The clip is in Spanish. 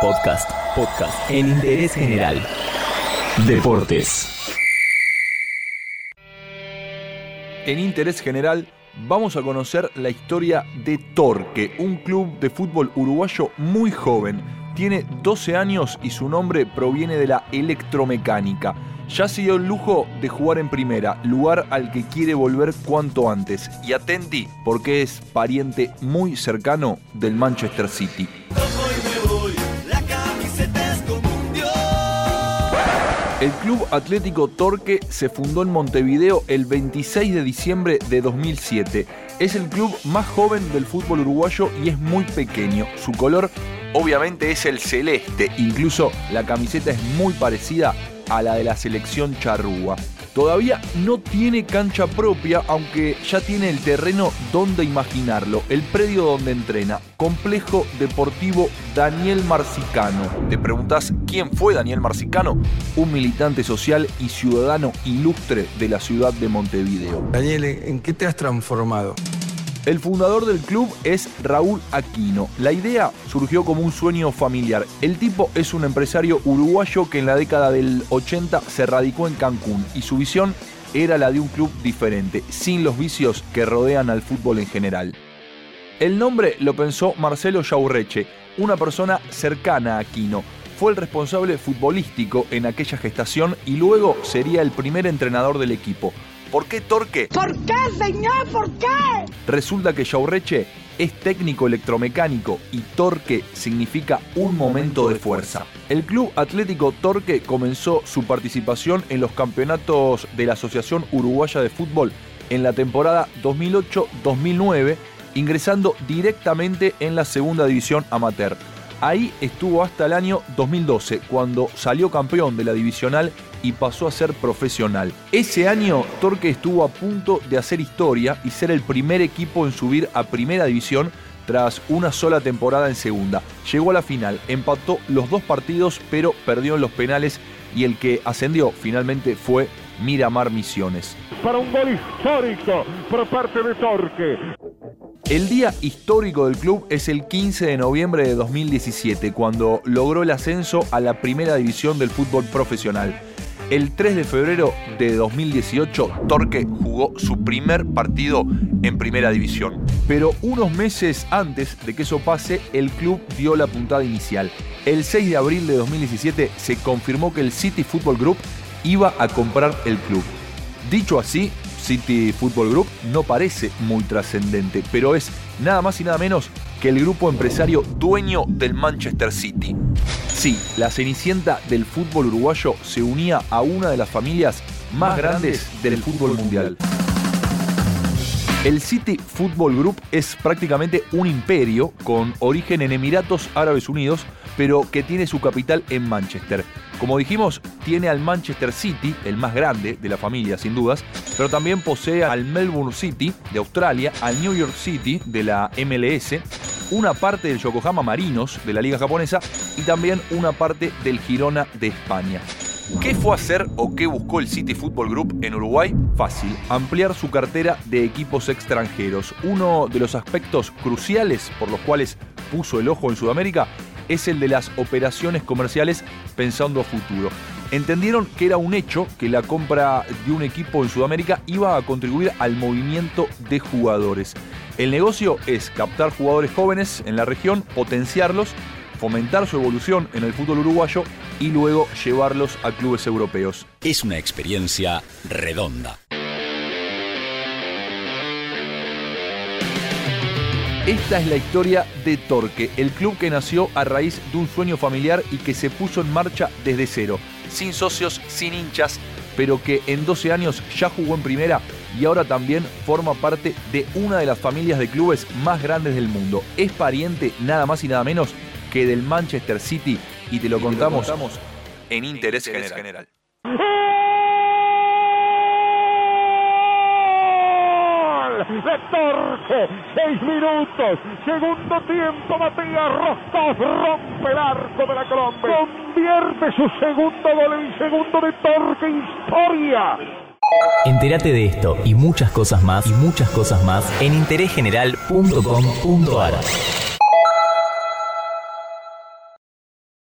Podcast. Podcast. En interés general. Deportes. En interés general vamos a conocer la historia de Torque, un club de fútbol uruguayo muy joven. Tiene 12 años y su nombre proviene de la electromecánica. Ya se dio el lujo de jugar en primera, lugar al que quiere volver cuanto antes. Y atenti, porque es pariente muy cercano del Manchester City. El Club Atlético Torque se fundó en Montevideo el 26 de diciembre de 2007. Es el club más joven del fútbol uruguayo y es muy pequeño. Su color obviamente es el celeste, incluso la camiseta es muy parecida a la de la selección charrúa. Todavía no tiene cancha propia, aunque ya tiene el terreno donde imaginarlo, el predio donde entrena, Complejo Deportivo Daniel Marcicano. Te preguntás quién fue Daniel Marcicano, un militante social y ciudadano ilustre de la ciudad de Montevideo. Daniel, ¿en qué te has transformado? El fundador del club es Raúl Aquino. La idea surgió como un sueño familiar. El tipo es un empresario uruguayo que en la década del 80 se radicó en Cancún y su visión era la de un club diferente, sin los vicios que rodean al fútbol en general. El nombre lo pensó Marcelo Yaurreche, una persona cercana a Aquino. Fue el responsable futbolístico en aquella gestación y luego sería el primer entrenador del equipo. ¿Por qué Torque? ¿Por qué, señor? ¿Por qué? Resulta que Yaurreche es técnico electromecánico y Torque significa un momento de fuerza. El Club Atlético Torque comenzó su participación en los campeonatos de la Asociación Uruguaya de Fútbol en la temporada 2008-2009, ingresando directamente en la segunda división amateur. Ahí estuvo hasta el año 2012, cuando salió campeón de la divisional y pasó a ser profesional. Ese año Torque estuvo a punto de hacer historia y ser el primer equipo en subir a primera división tras una sola temporada en segunda. Llegó a la final, empató los dos partidos pero perdió en los penales y el que ascendió finalmente fue Miramar Misiones. Para un gol histórico por parte de Torque. El día histórico del club es el 15 de noviembre de 2017, cuando logró el ascenso a la primera división del fútbol profesional. El 3 de febrero de 2018, Torque jugó su primer partido en primera división. Pero unos meses antes de que eso pase, el club dio la puntada inicial. El 6 de abril de 2017 se confirmó que el City Football Group iba a comprar el club. Dicho así, City Football Group no parece muy trascendente, pero es nada más y nada menos que el grupo empresario dueño del Manchester City. Sí, la cenicienta del fútbol uruguayo se unía a una de las familias más, grandes del fútbol mundial. El City Football Group es prácticamente un imperio con origen en Emiratos Árabes Unidos, pero que tiene su capital en Manchester. Como dijimos, tiene al Manchester City, el más grande de la familia sin dudas, pero también posee al Melbourne City de Australia, al New York City de la MLS, una parte del Yokohama Marinos de la liga japonesa y también una parte del Girona de España. ¿Qué fue hacer o qué buscó el City Football Group en Uruguay? Fácil, ampliar su cartera de equipos extranjeros. Uno de los aspectos cruciales por los cuales puso el ojo en Sudamérica es el de las operaciones comerciales pensando a futuro. Entendieron que era un hecho que la compra de un equipo en Sudamérica iba a contribuir al movimiento de jugadores. El negocio es captar jugadores jóvenes en la región, potenciarlos, fomentar su evolución en el fútbol uruguayo y luego llevarlos a clubes europeos. Es una experiencia redonda. Esta es la historia de Torque, el club que nació a raíz de un sueño familiar y que se puso en marcha desde cero, sin socios, sin hinchas, pero que en 12 años ya jugó en primera y ahora también forma parte de una de las familias de clubes más grandes del mundo. Es pariente nada más y nada menos que del Manchester City y te lo, contamos, en Interés, general. de Torque, seis minutos, segundo tiempo, Matías Rostov rompe el arco de la Colombia, convierte su segundo gol en segundo de Torque, historia. Entérate de esto y muchas cosas más y muchas cosas más en interésgeneral.com.ar.